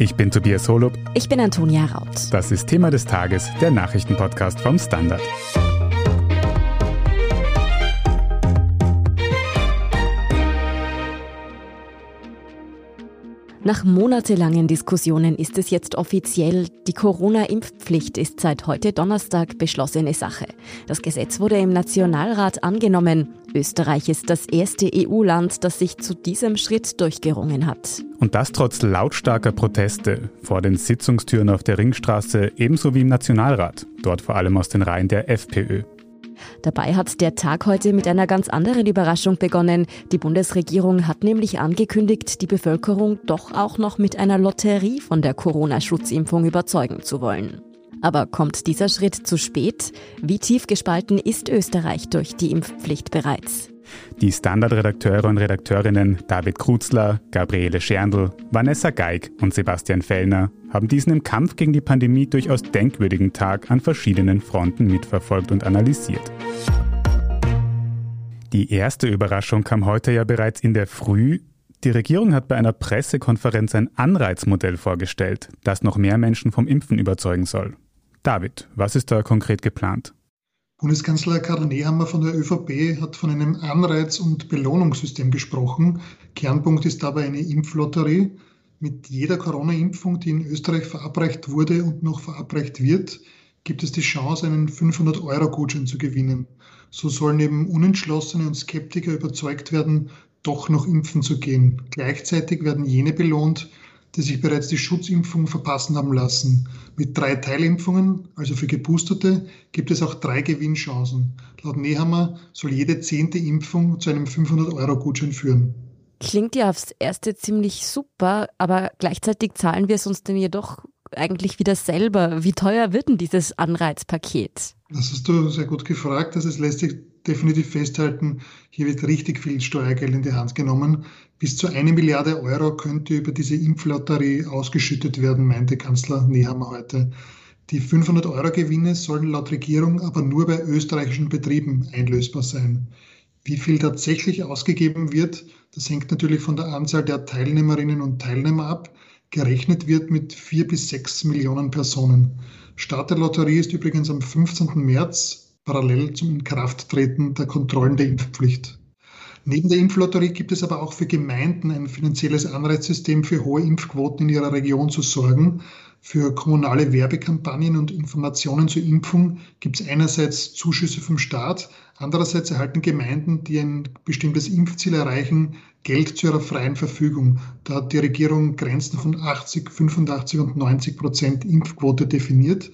Ich bin Tobias Holub. Ich bin Antonia Raut. Das ist Thema des Tages, der Nachrichtenpodcast vom Standard. Nach monatelangen Diskussionen ist es jetzt offiziell, die Corona-Impfpflicht ist seit heute Donnerstag beschlossene Sache. Das Gesetz wurde im Nationalrat angenommen. Österreich ist das erste EU-Land, das sich zu diesem Schritt durchgerungen hat. Und das trotz lautstarker Proteste vor den Sitzungstüren auf der Ringstraße ebenso wie im Nationalrat, dort vor allem aus den Reihen der FPÖ. Dabei hat der Tag heute mit einer ganz anderen Überraschung begonnen. Die Bundesregierung hat nämlich angekündigt, die Bevölkerung doch auch noch mit einer Lotterie von der Corona-Schutzimpfung überzeugen zu wollen. Aber kommt dieser Schritt zu spät? Wie tief gespalten ist Österreich durch die Impfpflicht bereits? Die Standardredakteure und Redakteurinnen David Kruzler, Gabriele Scherndl, Vanessa Geig und Sebastian Fellner haben diesen im Kampf gegen die Pandemie durchaus denkwürdigen Tag an verschiedenen Fronten mitverfolgt und analysiert. Die erste Überraschung kam heute ja bereits in der Früh. Die Regierung hat bei einer Pressekonferenz ein Anreizmodell vorgestellt, das noch mehr Menschen vom Impfen überzeugen soll. David, was ist da konkret geplant? Bundeskanzler Karl Nehammer von der ÖVP hat von einem Anreiz- und Belohnungssystem gesprochen. Kernpunkt ist dabei eine Impflotterie. Mit jeder Corona-Impfung, die in Österreich verabreicht wurde und noch verabreicht wird, gibt es die Chance, einen 500-Euro-Gutschein zu gewinnen. So sollen eben Unentschlossene und Skeptiker überzeugt werden, doch noch impfen zu gehen. Gleichzeitig werden jene belohnt, die sich bereits die Schutzimpfung verpassen haben lassen. Mit drei Teilimpfungen, also für Geboosterte, gibt es auch drei Gewinnchancen. Laut Nehammer soll jede zehnte Impfung zu einem 500-Euro-Gutschein führen. Klingt ja aufs Erste ziemlich super, aber gleichzeitig zahlen wir es uns denn jedoch eigentlich wieder selber. Wie teuer wird denn dieses Anreizpaket? Das hast du sehr gut gefragt. Es lässt sich definitiv festhalten, hier wird richtig viel Steuergeld in die Hand genommen. Bis zu eine Milliarde Euro könnte über diese Impflotterie ausgeschüttet werden, meinte Kanzler Nehammer heute. Die 500-Euro-Gewinne sollen laut Regierung aber nur bei österreichischen Betrieben einlösbar sein. Wie viel tatsächlich ausgegeben wird, das hängt natürlich von der Anzahl der Teilnehmerinnen und Teilnehmer ab. Gerechnet wird mit vier bis sechs Millionen Personen. Start der Lotterie ist übrigens am 15. März, parallel zum Inkrafttreten der Kontrollen der Impfpflicht. Neben der Impflotterie gibt es aber auch für Gemeinden ein finanzielles Anreizsystem für hohe Impfquoten in ihrer Region zu sorgen. Für kommunale Werbekampagnen und Informationen zur Impfung gibt es einerseits Zuschüsse vom Staat, andererseits erhalten Gemeinden, die ein bestimmtes Impfziel erreichen, Geld zu ihrer freien Verfügung. Da hat die Regierung Grenzen von 80, 85 und 90 Prozent Impfquote definiert.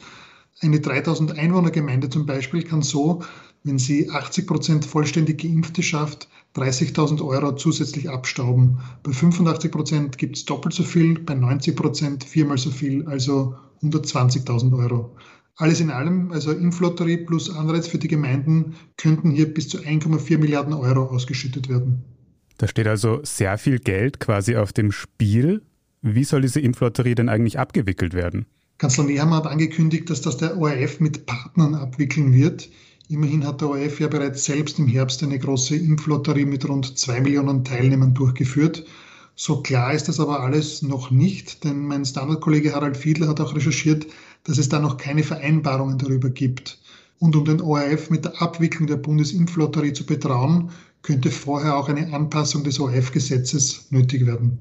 Eine 3000 Einwohner Gemeinde zum Beispiel kann so, wenn sie 80 Prozent vollständig Geimpfte schafft, 30.000 Euro zusätzlich abstauben. Bei 85 Prozent gibt es doppelt so viel, bei 90 Prozent viermal so viel, also 120.000 Euro. Alles in allem, also Impflotterie plus Anreiz für die Gemeinden, könnten hier bis zu 1,4 Milliarden Euro ausgeschüttet werden. Da steht also sehr viel Geld quasi auf dem Spiel. Wie soll diese Impflotterie denn eigentlich abgewickelt werden? Kanzler Nehammer hat angekündigt, dass das der ORF mit Partnern abwickeln wird. Immerhin hat der ORF ja bereits selbst im Herbst eine große Impflotterie mit rund zwei Millionen Teilnehmern durchgeführt. So klar ist das aber alles noch nicht, denn mein Standardkollege Harald Fiedler hat auch recherchiert, dass es da noch keine Vereinbarungen darüber gibt. Und um den ORF mit der Abwicklung der Bundesimpflotterie zu betrauen, könnte vorher auch eine Anpassung des ORF-Gesetzes nötig werden.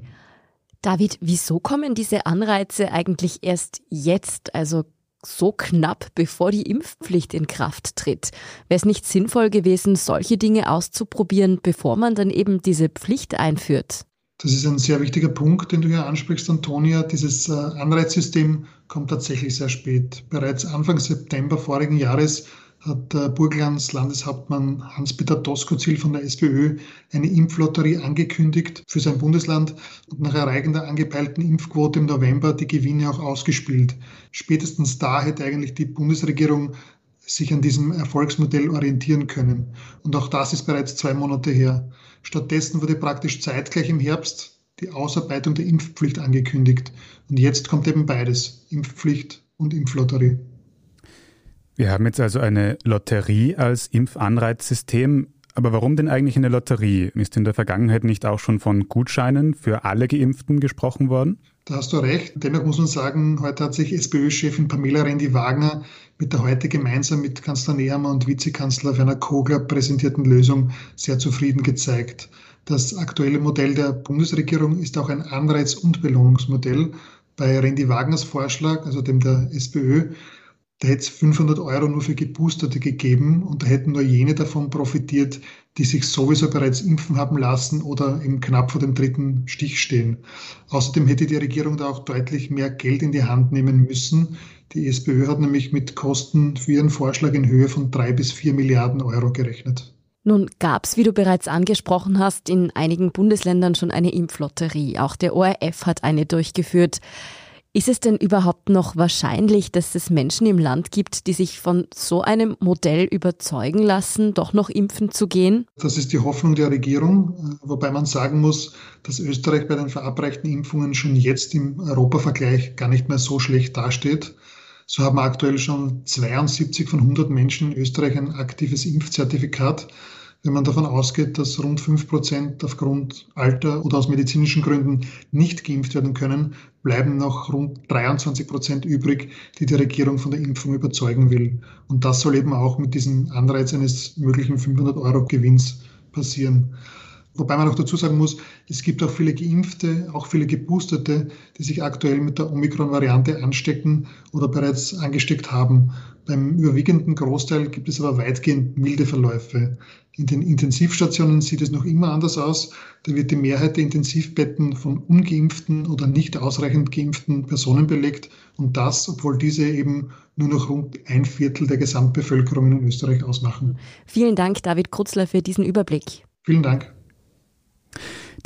David, wieso kommen diese Anreize eigentlich erst jetzt? Also so knapp, bevor die Impfpflicht in Kraft tritt. Wäre es nicht sinnvoll gewesen, solche Dinge auszuprobieren, bevor man dann eben diese Pflicht einführt? Das ist ein sehr wichtiger Punkt, den du hier ansprichst, Antonia. Dieses äh, Anreizsystem kommt tatsächlich sehr spät. Bereits Anfang September vorigen Jahres hat äh, Burglands Landeshauptmann Hans-Peter Doskozil von der SPÖ eine Impflotterie angekündigt für sein Bundesland und nach Erreichen der angepeilten Impfquote im November die Gewinne auch ausgespielt. Spätestens da hätte eigentlich die Bundesregierung sich an diesem Erfolgsmodell orientieren können. Und auch das ist bereits zwei Monate her. Stattdessen wurde praktisch zeitgleich im Herbst die Ausarbeitung der Impfpflicht angekündigt. Und jetzt kommt eben beides, Impfpflicht und Impflotterie. Wir haben jetzt also eine Lotterie als Impfanreizsystem. Aber warum denn eigentlich eine Lotterie? Ist in der Vergangenheit nicht auch schon von Gutscheinen für alle Geimpften gesprochen worden? Da hast du recht. Dennoch muss man sagen, heute hat sich SPÖ-Chefin Pamela Rendi-Wagner mit der heute gemeinsam mit Kanzler Nehammer und Vizekanzler Werner Kogler präsentierten Lösung sehr zufrieden gezeigt. Das aktuelle Modell der Bundesregierung ist auch ein Anreiz- und Belohnungsmodell. Bei Rendi Wagners Vorschlag, also dem der SPÖ, da hätte es 500 Euro nur für Geboosterte gegeben und da hätten nur jene davon profitiert, die sich sowieso bereits impfen haben lassen oder eben knapp vor dem dritten Stich stehen. Außerdem hätte die Regierung da auch deutlich mehr Geld in die Hand nehmen müssen. Die SPÖ hat nämlich mit Kosten für ihren Vorschlag in Höhe von drei bis vier Milliarden Euro gerechnet. Nun gab es, wie du bereits angesprochen hast, in einigen Bundesländern schon eine Impflotterie. Auch der ORF hat eine durchgeführt. Ist es denn überhaupt noch wahrscheinlich, dass es Menschen im Land gibt, die sich von so einem Modell überzeugen lassen, doch noch impfen zu gehen? Das ist die Hoffnung der Regierung, wobei man sagen muss, dass Österreich bei den verabreichten Impfungen schon jetzt im Europavergleich gar nicht mehr so schlecht dasteht. So haben aktuell schon 72 von 100 Menschen in Österreich ein aktives Impfzertifikat. Wenn man davon ausgeht, dass rund 5 Prozent aufgrund Alter oder aus medizinischen Gründen nicht geimpft werden können, bleiben noch rund 23 Prozent übrig, die die Regierung von der Impfung überzeugen will. Und das soll eben auch mit diesem Anreiz eines möglichen 500 Euro Gewinns passieren. Wobei man auch dazu sagen muss, es gibt auch viele Geimpfte, auch viele Geboosterte, die sich aktuell mit der Omikron-Variante anstecken oder bereits angesteckt haben. Beim überwiegenden Großteil gibt es aber weitgehend milde Verläufe. In den Intensivstationen sieht es noch immer anders aus. Da wird die Mehrheit der Intensivbetten von ungeimpften oder nicht ausreichend geimpften Personen belegt. Und das, obwohl diese eben nur noch rund ein Viertel der Gesamtbevölkerung in Österreich ausmachen. Vielen Dank, David Krutzler, für diesen Überblick. Vielen Dank.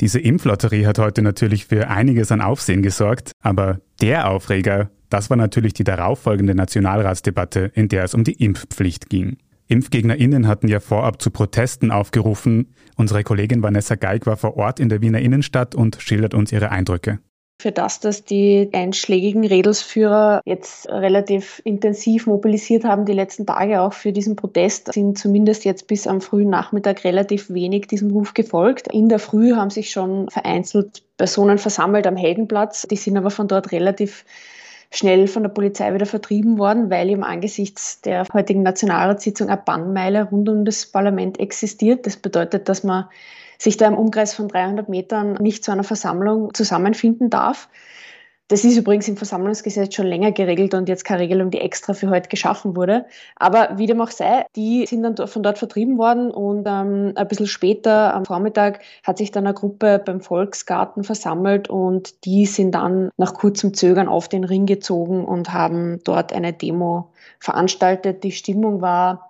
Diese Impflotterie hat heute natürlich für einiges an Aufsehen gesorgt, aber der Aufreger, das war natürlich die darauffolgende Nationalratsdebatte, in der es um die Impfpflicht ging. ImpfgegnerInnen hatten ja vorab zu Protesten aufgerufen. Unsere Kollegin Vanessa Geig war vor Ort in der Wiener Innenstadt und schildert uns ihre Eindrücke für das, dass die einschlägigen Redelsführer jetzt relativ intensiv mobilisiert haben, die letzten Tage auch für diesen Protest, sind zumindest jetzt bis am frühen Nachmittag relativ wenig diesem Ruf gefolgt. In der Früh haben sich schon vereinzelt Personen versammelt am Heldenplatz. Die sind aber von dort relativ schnell von der Polizei wieder vertrieben worden, weil eben angesichts der heutigen Nationalratssitzung eine Bannmeile rund um das Parlament existiert. Das bedeutet, dass man sich da im Umkreis von 300 Metern nicht zu einer Versammlung zusammenfinden darf. Das ist übrigens im Versammlungsgesetz schon länger geregelt und jetzt keine Regelung, die extra für heute geschaffen wurde. Aber wie dem auch sei, die sind dann von dort vertrieben worden und ähm, ein bisschen später am Vormittag hat sich dann eine Gruppe beim Volksgarten versammelt und die sind dann nach kurzem Zögern auf den Ring gezogen und haben dort eine Demo veranstaltet. Die Stimmung war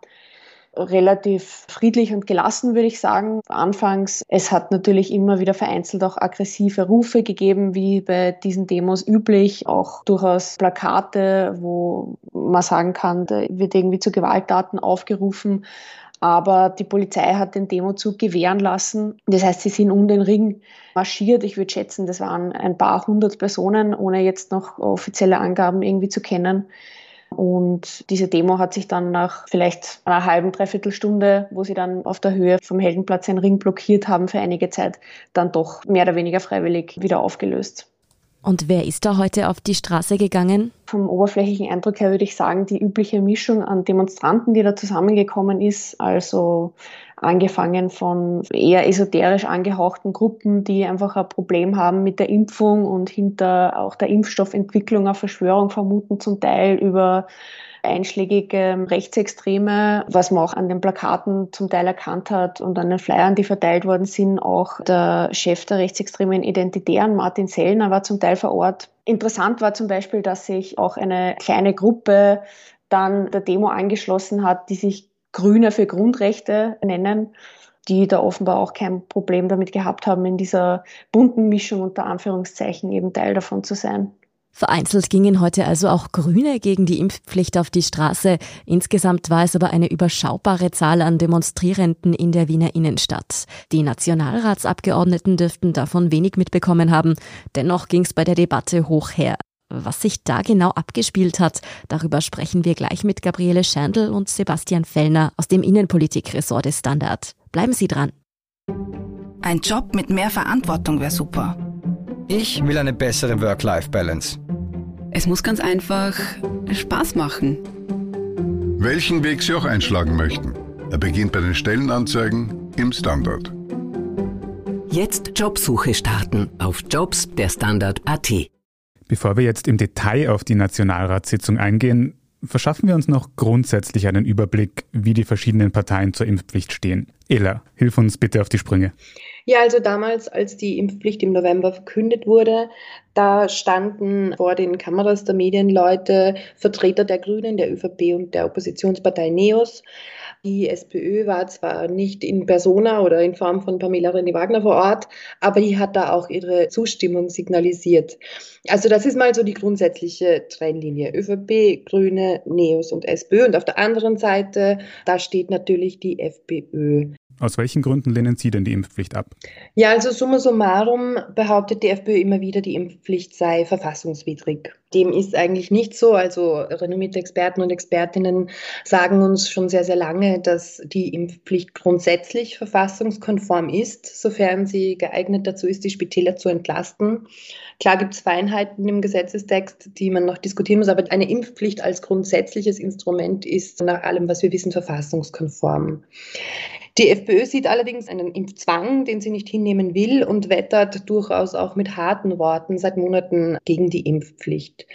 relativ friedlich und gelassen, würde ich sagen. Anfangs, es hat natürlich immer wieder vereinzelt auch aggressive Rufe gegeben, wie bei diesen Demos üblich, auch durchaus Plakate, wo man sagen kann, da wird irgendwie zu Gewalttaten aufgerufen. Aber die Polizei hat den Demozug gewähren lassen. Das heißt, sie sind um den Ring marschiert. Ich würde schätzen, das waren ein paar hundert Personen, ohne jetzt noch offizielle Angaben irgendwie zu kennen. Und diese Demo hat sich dann nach vielleicht einer halben, dreiviertel Stunde, wo sie dann auf der Höhe vom Heldenplatz einen Ring blockiert haben für einige Zeit, dann doch mehr oder weniger freiwillig wieder aufgelöst. Und wer ist da heute auf die Straße gegangen? Vom oberflächlichen Eindruck her würde ich sagen, die übliche Mischung an Demonstranten, die da zusammengekommen ist. Also angefangen von eher esoterisch angehauchten Gruppen, die einfach ein Problem haben mit der Impfung und hinter auch der Impfstoffentwicklung eine Verschwörung vermuten, zum Teil über einschlägige Rechtsextreme, was man auch an den Plakaten zum Teil erkannt hat und an den Flyern, die verteilt worden sind. Auch der Chef der rechtsextremen Identitären, Martin Sellner, war zum Teil vor Ort. Interessant war zum Beispiel, dass sich auch eine kleine Gruppe dann der Demo angeschlossen hat, die sich Grüne für Grundrechte nennen, die da offenbar auch kein Problem damit gehabt haben, in dieser bunten Mischung unter Anführungszeichen eben Teil davon zu sein. Vereinzelt gingen heute also auch Grüne gegen die Impfpflicht auf die Straße. Insgesamt war es aber eine überschaubare Zahl an Demonstrierenden in der Wiener Innenstadt. Die Nationalratsabgeordneten dürften davon wenig mitbekommen haben. Dennoch ging es bei der Debatte hoch her. Was sich da genau abgespielt hat, darüber sprechen wir gleich mit Gabriele Schandl und Sebastian Fellner aus dem Innenpolitikressort des Standard. Bleiben Sie dran. Ein Job mit mehr Verantwortung wäre super. Ich will eine bessere Work-Life-Balance. Es muss ganz einfach Spaß machen. Welchen Weg Sie auch einschlagen möchten. Er beginnt bei den Stellenanzeigen im Standard. Jetzt Jobsuche starten auf Jobs der Standard.at. Bevor wir jetzt im Detail auf die Nationalratssitzung eingehen, verschaffen wir uns noch grundsätzlich einen Überblick, wie die verschiedenen Parteien zur Impfpflicht stehen. Ella, hilf uns bitte auf die Sprünge. Ja, also damals, als die Impfpflicht im November verkündet wurde, da standen vor den Kameras der Medienleute Vertreter der Grünen, der ÖVP und der Oppositionspartei NEOS. Die SPÖ war zwar nicht in Persona oder in Form von Pamela René-Wagner vor Ort, aber die hat da auch ihre Zustimmung signalisiert. Also das ist mal so die grundsätzliche Trennlinie. ÖVP, Grüne, NEOS und SPÖ. Und auf der anderen Seite, da steht natürlich die FPÖ. Aus welchen Gründen lehnen Sie denn die Impfpflicht ab? Ja, also summa summarum behauptet die FPÖ immer wieder, die Impfpflicht sei verfassungswidrig. Dem ist eigentlich nicht so. Also renommierte Experten und Expertinnen sagen uns schon sehr, sehr lange, dass die Impfpflicht grundsätzlich verfassungskonform ist, sofern sie geeignet dazu ist, die Spitäler zu entlasten. Klar gibt es Feinheiten im Gesetzestext, die man noch diskutieren muss, aber eine Impfpflicht als grundsätzliches Instrument ist nach allem, was wir wissen, verfassungskonform. Die FPÖ sieht allerdings einen Impfzwang, den sie nicht hinnehmen will und wettert durchaus auch mit harten Worten seit Monaten gegen die Impfpflicht.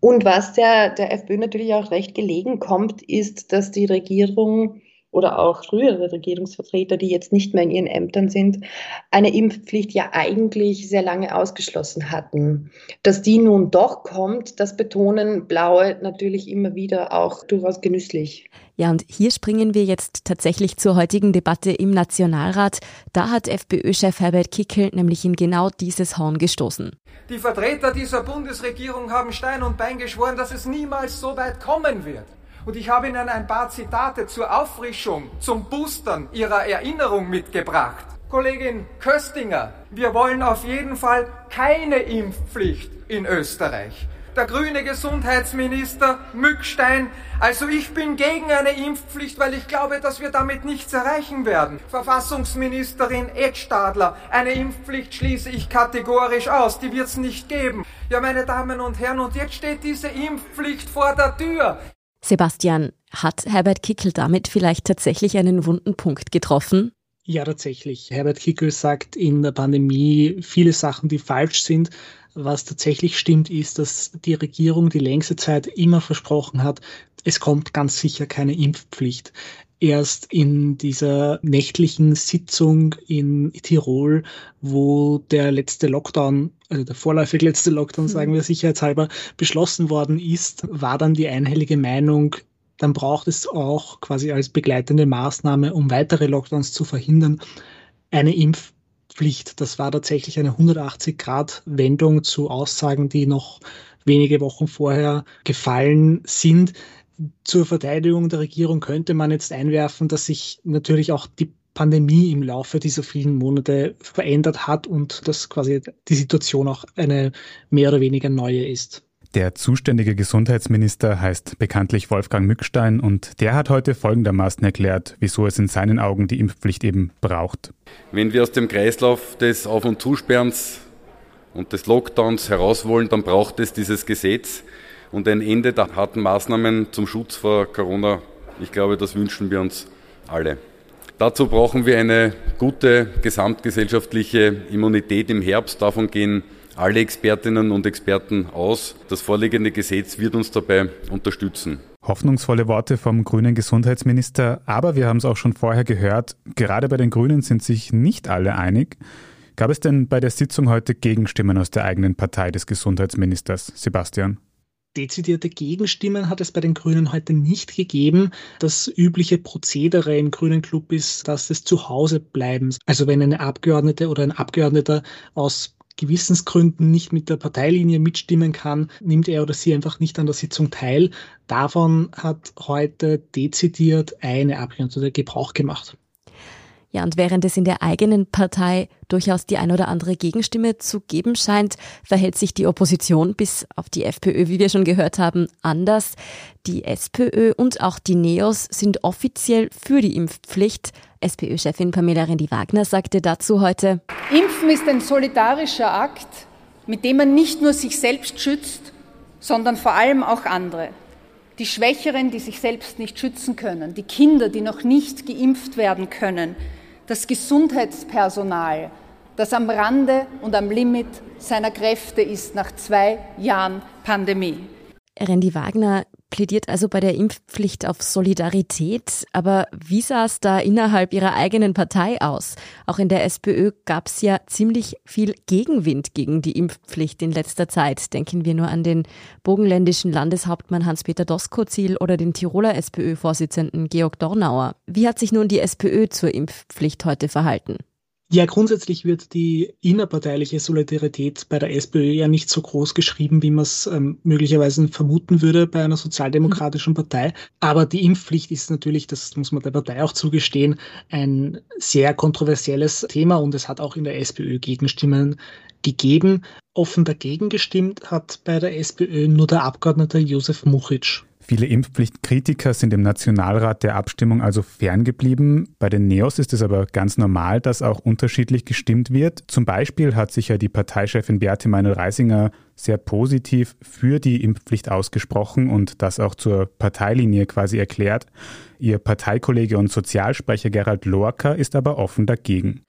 Und was der, der FPÖ natürlich auch recht gelegen kommt, ist, dass die Regierung oder auch frühere Regierungsvertreter, die jetzt nicht mehr in ihren Ämtern sind, eine Impfpflicht ja eigentlich sehr lange ausgeschlossen hatten. Dass die nun doch kommt, das betonen Blaue natürlich immer wieder auch durchaus genüsslich. Ja, und hier springen wir jetzt tatsächlich zur heutigen Debatte im Nationalrat. Da hat FPÖ-Chef Herbert Kickel nämlich in genau dieses Horn gestoßen. Die Vertreter dieser Bundesregierung haben Stein und Bein geschworen, dass es niemals so weit kommen wird. Und ich habe Ihnen ein paar Zitate zur Auffrischung, zum Boostern Ihrer Erinnerung mitgebracht. Kollegin Köstinger, wir wollen auf jeden Fall keine Impfpflicht in Österreich. Der grüne Gesundheitsminister Mückstein, also ich bin gegen eine Impfpflicht, weil ich glaube, dass wir damit nichts erreichen werden. Verfassungsministerin Ed Stadler, eine Impfpflicht schließe ich kategorisch aus, die wird es nicht geben. Ja, meine Damen und Herren, und jetzt steht diese Impfpflicht vor der Tür. Sebastian, hat Herbert Kickel damit vielleicht tatsächlich einen wunden Punkt getroffen? Ja, tatsächlich. Herbert Kickel sagt in der Pandemie viele Sachen, die falsch sind. Was tatsächlich stimmt, ist, dass die Regierung die längste Zeit immer versprochen hat, es kommt ganz sicher keine Impfpflicht. Erst in dieser nächtlichen Sitzung in Tirol, wo der letzte Lockdown, also der vorläufig letzte Lockdown, sagen mhm. wir sicherheitshalber, beschlossen worden ist, war dann die einhellige Meinung, dann braucht es auch quasi als begleitende Maßnahme, um weitere Lockdowns zu verhindern, eine Impfpflicht. Das war tatsächlich eine 180-Grad-Wendung zu Aussagen, die noch wenige Wochen vorher gefallen sind zur Verteidigung der Regierung könnte man jetzt einwerfen, dass sich natürlich auch die Pandemie im Laufe dieser vielen Monate verändert hat und dass quasi die Situation auch eine mehr oder weniger neue ist. Der zuständige Gesundheitsminister heißt bekanntlich Wolfgang Mückstein und der hat heute folgendermaßen erklärt, wieso es in seinen Augen die Impfpflicht eben braucht. Wenn wir aus dem Kreislauf des Auf- und Zusperrens und des Lockdowns heraus wollen, dann braucht es dieses Gesetz und ein Ende der harten Maßnahmen zum Schutz vor Corona. Ich glaube, das wünschen wir uns alle. Dazu brauchen wir eine gute gesamtgesellschaftliche Immunität im Herbst. Davon gehen alle Expertinnen und Experten aus. Das vorliegende Gesetz wird uns dabei unterstützen. Hoffnungsvolle Worte vom grünen Gesundheitsminister, aber wir haben es auch schon vorher gehört, gerade bei den Grünen sind sich nicht alle einig. Gab es denn bei der Sitzung heute Gegenstimmen aus der eigenen Partei des Gesundheitsministers, Sebastian? Dezidierte Gegenstimmen hat es bei den Grünen heute nicht gegeben. Das übliche Prozedere im Grünen Club ist, dass es zu Hause bleiben. Also wenn eine Abgeordnete oder ein Abgeordneter aus Gewissensgründen nicht mit der Parteilinie mitstimmen kann, nimmt er oder sie einfach nicht an der Sitzung teil. Davon hat heute dezidiert eine Abgeordnete Gebrauch gemacht. Ja, und während es in der eigenen Partei durchaus die ein oder andere Gegenstimme zu geben scheint, verhält sich die Opposition bis auf die FPÖ, wie wir schon gehört haben, anders. Die SPÖ und auch die NEOS sind offiziell für die Impfpflicht. SPÖ-Chefin Pamela Rendi-Wagner sagte dazu heute, Impfen ist ein solidarischer Akt, mit dem man nicht nur sich selbst schützt, sondern vor allem auch andere die Schwächeren, die sich selbst nicht schützen können, die Kinder, die noch nicht geimpft werden können, das Gesundheitspersonal, das am Rande und am Limit seiner Kräfte ist nach zwei Jahren Pandemie. Randy Wagner plädiert also bei der Impfpflicht auf Solidarität. Aber wie sah es da innerhalb ihrer eigenen Partei aus? Auch in der SPÖ gab es ja ziemlich viel Gegenwind gegen die Impfpflicht in letzter Zeit. Denken wir nur an den bogenländischen Landeshauptmann Hans-Peter Doskozil oder den Tiroler SPÖ-Vorsitzenden Georg Dornauer. Wie hat sich nun die SPÖ zur Impfpflicht heute verhalten? Ja, grundsätzlich wird die innerparteiliche Solidarität bei der SPÖ ja nicht so groß geschrieben, wie man es ähm, möglicherweise vermuten würde bei einer sozialdemokratischen Partei. Aber die Impfpflicht ist natürlich, das muss man der Partei auch zugestehen, ein sehr kontroversielles Thema und es hat auch in der SPÖ Gegenstimmen gegeben. Offen dagegen gestimmt hat bei der SPÖ nur der Abgeordnete Josef Muchitsch. Viele Impfpflichtkritiker sind im Nationalrat der Abstimmung also ferngeblieben. Bei den Neos ist es aber ganz normal, dass auch unterschiedlich gestimmt wird. Zum Beispiel hat sich ja die Parteichefin Beate Meinl-Reisinger sehr positiv für die Impfpflicht ausgesprochen und das auch zur Parteilinie quasi erklärt. Ihr Parteikollege und Sozialsprecher Gerald Lorca ist aber offen dagegen.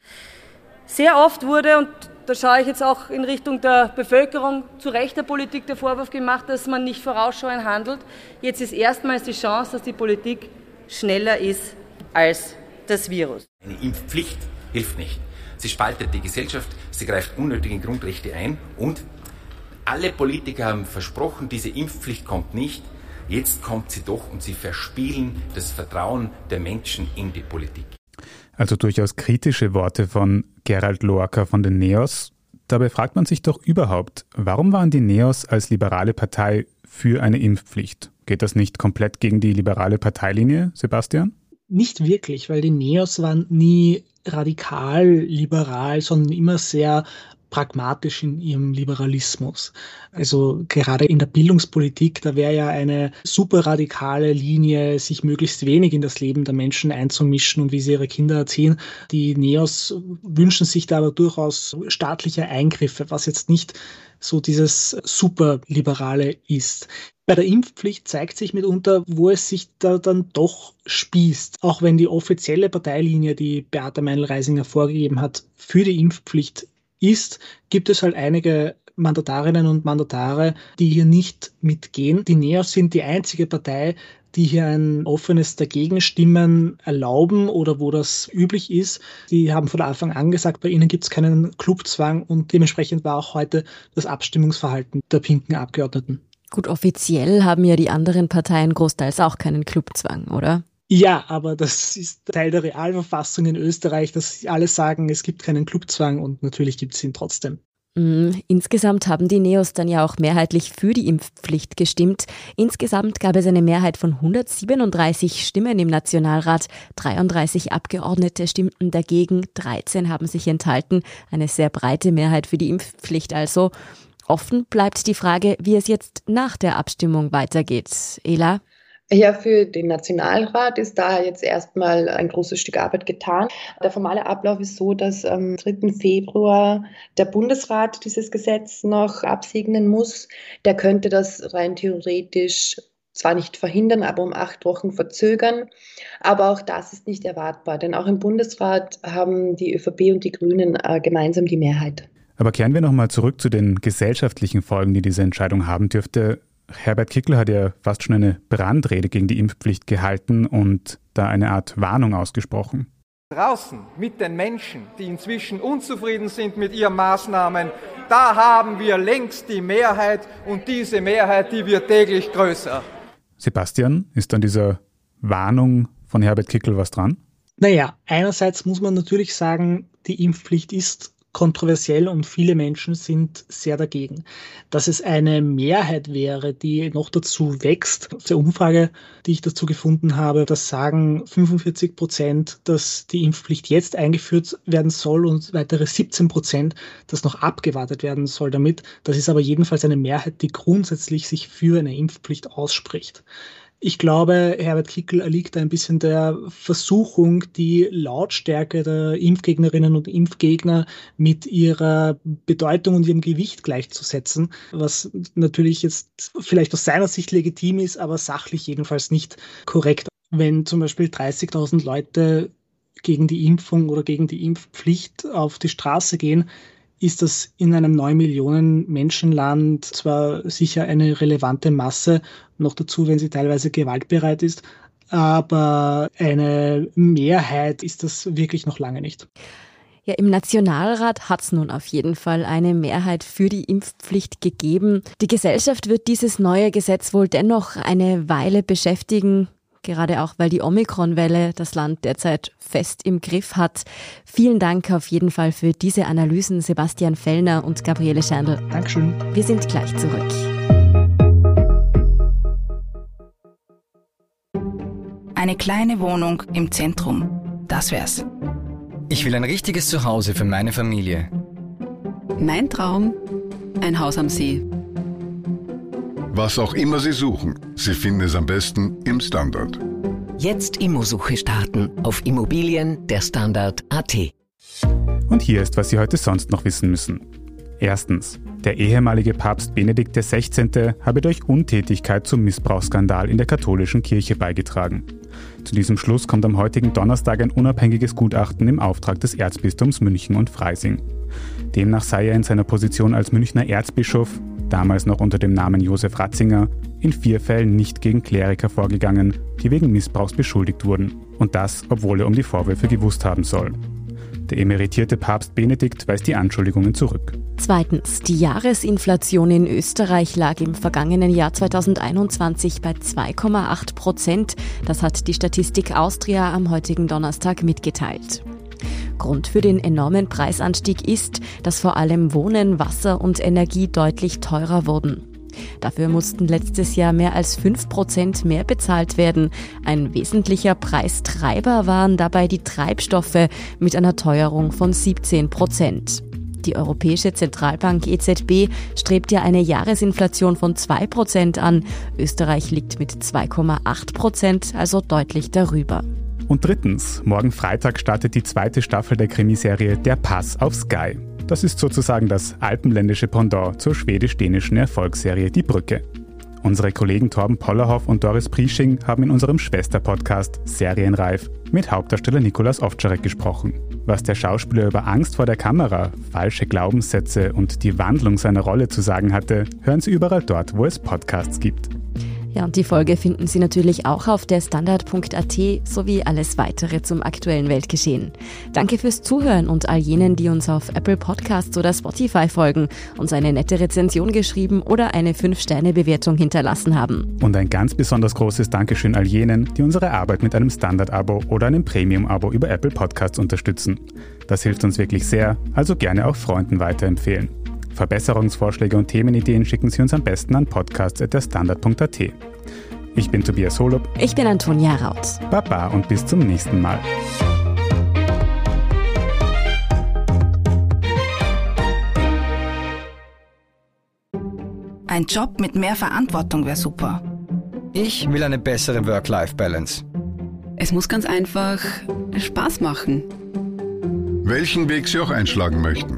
Sehr oft wurde, und da schaue ich jetzt auch in Richtung der Bevölkerung zu Recht der Politik der Vorwurf gemacht, dass man nicht vorausschauend handelt. Jetzt ist erstmals die Chance, dass die Politik schneller ist als das Virus. Eine Impfpflicht hilft nicht. Sie spaltet die Gesellschaft, sie greift unnötig in Grundrechte ein und alle Politiker haben versprochen, diese Impfpflicht kommt nicht. Jetzt kommt sie doch und sie verspielen das Vertrauen der Menschen in die Politik. Also durchaus kritische Worte von Gerald Lorca von den Neos. Dabei fragt man sich doch überhaupt, warum waren die Neos als liberale Partei für eine Impfpflicht? Geht das nicht komplett gegen die liberale Parteilinie, Sebastian? Nicht wirklich, weil die Neos waren nie radikal liberal, sondern immer sehr pragmatisch in ihrem Liberalismus. Also gerade in der Bildungspolitik, da wäre ja eine super radikale Linie, sich möglichst wenig in das Leben der Menschen einzumischen und wie sie ihre Kinder erziehen. Die Neos wünschen sich da aber durchaus staatliche Eingriffe, was jetzt nicht so dieses superliberale ist. Bei der Impfpflicht zeigt sich mitunter, wo es sich da dann doch spießt. Auch wenn die offizielle Parteilinie, die Beate Meinl-Reisinger vorgegeben hat, für die Impfpflicht ist, gibt es halt einige Mandatarinnen und Mandatare, die hier nicht mitgehen. Die NEOS sind die einzige Partei, die hier ein offenes Dagegenstimmen erlauben oder wo das üblich ist. Die haben von Anfang an gesagt, bei ihnen gibt es keinen Clubzwang und dementsprechend war auch heute das Abstimmungsverhalten der pinken Abgeordneten. Gut, offiziell haben ja die anderen Parteien großteils auch keinen Clubzwang, oder? Ja, aber das ist Teil der Realverfassung in Österreich, dass alle sagen, es gibt keinen Clubzwang und natürlich gibt es ihn trotzdem. Mm, insgesamt haben die Neos dann ja auch mehrheitlich für die Impfpflicht gestimmt. Insgesamt gab es eine Mehrheit von 137 Stimmen im Nationalrat. 33 Abgeordnete stimmten dagegen, 13 haben sich enthalten. Eine sehr breite Mehrheit für die Impfpflicht also. Offen bleibt die Frage, wie es jetzt nach der Abstimmung weitergeht. Ela? Ja, für den Nationalrat ist da jetzt erstmal ein großes Stück Arbeit getan. Der formale Ablauf ist so, dass am 3. Februar der Bundesrat dieses Gesetz noch absegnen muss. Der könnte das rein theoretisch zwar nicht verhindern, aber um acht Wochen verzögern. Aber auch das ist nicht erwartbar, denn auch im Bundesrat haben die ÖVP und die Grünen äh, gemeinsam die Mehrheit. Aber kehren wir nochmal zurück zu den gesellschaftlichen Folgen, die diese Entscheidung haben dürfte. Herbert Kickl hat ja fast schon eine Brandrede gegen die Impfpflicht gehalten und da eine Art Warnung ausgesprochen. Draußen mit den Menschen, die inzwischen unzufrieden sind mit ihren Maßnahmen, da haben wir längst die Mehrheit und diese Mehrheit, die wird täglich größer. Sebastian, ist an dieser Warnung von Herbert Kickl was dran? Naja, einerseits muss man natürlich sagen, die Impfpflicht ist kontroversiell und viele Menschen sind sehr dagegen. Dass es eine Mehrheit wäre, die noch dazu wächst. Aus der Umfrage, die ich dazu gefunden habe, das sagen 45 Prozent, dass die Impfpflicht jetzt eingeführt werden soll und weitere 17 Prozent, dass noch abgewartet werden soll damit. Das ist aber jedenfalls eine Mehrheit, die grundsätzlich sich für eine Impfpflicht ausspricht. Ich glaube, Herbert Kickel erliegt ein bisschen der Versuchung, die Lautstärke der Impfgegnerinnen und Impfgegner mit ihrer Bedeutung und ihrem Gewicht gleichzusetzen, was natürlich jetzt vielleicht aus seiner Sicht legitim ist, aber sachlich jedenfalls nicht korrekt. Wenn zum Beispiel 30.000 Leute gegen die Impfung oder gegen die Impfpflicht auf die Straße gehen, ist das in einem 9 Millionen Menschenland zwar sicher eine relevante Masse, noch dazu, wenn sie teilweise gewaltbereit ist, aber eine Mehrheit ist das wirklich noch lange nicht. Ja, im Nationalrat hat es nun auf jeden Fall eine Mehrheit für die Impfpflicht gegeben. Die Gesellschaft wird dieses neue Gesetz wohl dennoch eine Weile beschäftigen gerade auch weil die Omikron-Welle das Land derzeit fest im Griff hat. Vielen Dank auf jeden Fall für diese Analysen, Sebastian Fellner und Gabriele Schandl. Dankeschön. Wir sind gleich zurück. Eine kleine Wohnung im Zentrum. Das wär's. Ich will ein richtiges Zuhause für meine Familie. Mein Traum, ein Haus am See. Was auch immer Sie suchen, Sie finden es am besten im Standard. Jetzt Immosuche starten auf Immobilien der Standard.at. Und hier ist, was Sie heute sonst noch wissen müssen. Erstens. Der ehemalige Papst Benedikt XVI. habe durch Untätigkeit zum Missbrauchsskandal in der katholischen Kirche beigetragen. Zu diesem Schluss kommt am heutigen Donnerstag ein unabhängiges Gutachten im Auftrag des Erzbistums München und Freising. Demnach sei er in seiner Position als Münchner Erzbischof damals noch unter dem Namen Josef Ratzinger, in vier Fällen nicht gegen Kleriker vorgegangen, die wegen Missbrauchs beschuldigt wurden. Und das, obwohl er um die Vorwürfe gewusst haben soll. Der emeritierte Papst Benedikt weist die Anschuldigungen zurück. Zweitens. Die Jahresinflation in Österreich lag im vergangenen Jahr 2021 bei 2,8 Prozent. Das hat die Statistik Austria am heutigen Donnerstag mitgeteilt. Grund für den enormen Preisanstieg ist, dass vor allem Wohnen, Wasser und Energie deutlich teurer wurden. Dafür mussten letztes Jahr mehr als 5 Prozent mehr bezahlt werden. Ein wesentlicher Preistreiber waren dabei die Treibstoffe mit einer Teuerung von 17 Prozent. Die Europäische Zentralbank EZB strebt ja eine Jahresinflation von 2 Prozent an. Österreich liegt mit 2,8 Prozent also deutlich darüber. Und drittens, morgen Freitag startet die zweite Staffel der Krimiserie Der Pass auf Sky. Das ist sozusagen das alpenländische Pendant zur schwedisch-dänischen Erfolgsserie Die Brücke. Unsere Kollegen Torben Pollerhoff und Doris Priesching haben in unserem Schwesterpodcast Serienreif mit Hauptdarsteller Nikolaus Ovtcharek gesprochen. Was der Schauspieler über Angst vor der Kamera, falsche Glaubenssätze und die Wandlung seiner Rolle zu sagen hatte, hören Sie überall dort, wo es Podcasts gibt. Ja, und die Folge finden Sie natürlich auch auf der Standard.at sowie alles weitere zum aktuellen Weltgeschehen. Danke fürs Zuhören und all jenen, die uns auf Apple Podcasts oder Spotify folgen, uns eine nette Rezension geschrieben oder eine 5-Sterne-Bewertung hinterlassen haben. Und ein ganz besonders großes Dankeschön all jenen, die unsere Arbeit mit einem Standard-Abo oder einem Premium-Abo über Apple Podcasts unterstützen. Das hilft uns wirklich sehr, also gerne auch Freunden weiterempfehlen. Verbesserungsvorschläge und Themenideen schicken Sie uns am besten an podcasts.derstandard.at. Ich bin Tobias Holub. Ich bin Antonia Raut. Baba und bis zum nächsten Mal. Ein Job mit mehr Verantwortung wäre super. Ich will eine bessere Work-Life-Balance. Es muss ganz einfach Spaß machen. Welchen Weg Sie auch einschlagen möchten.